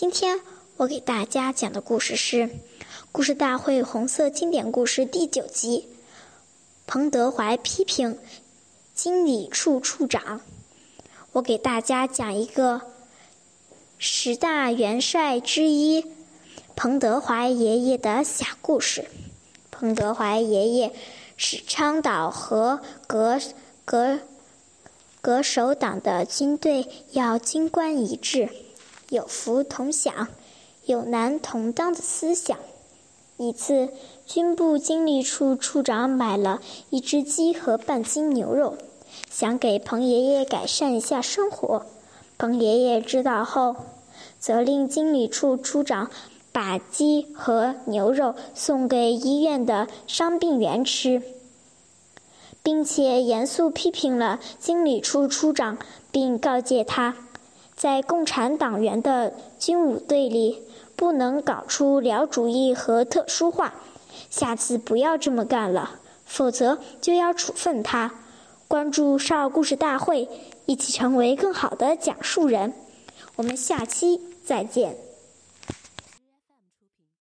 今天我给大家讲的故事是《故事大会红色经典故事》第九集。彭德怀批评经理处处长。我给大家讲一个十大元帅之一彭德怀爷爷的小故事。彭德怀爷爷是倡导和革革革守党的军队要军官一致。有福同享，有难同当的思想。一次，军部经理处处长买了一只鸡和半斤牛肉，想给彭爷爷改善一下生活。彭爷爷知道后，责令经理处处长把鸡和牛肉送给医院的伤病员吃，并且严肃批评了经理处处长，并告诫他。在共产党员的军武队里，不能搞出辽主义和特殊化。下次不要这么干了，否则就要处分他。关注少儿故事大会，一起成为更好的讲述人。我们下期再见。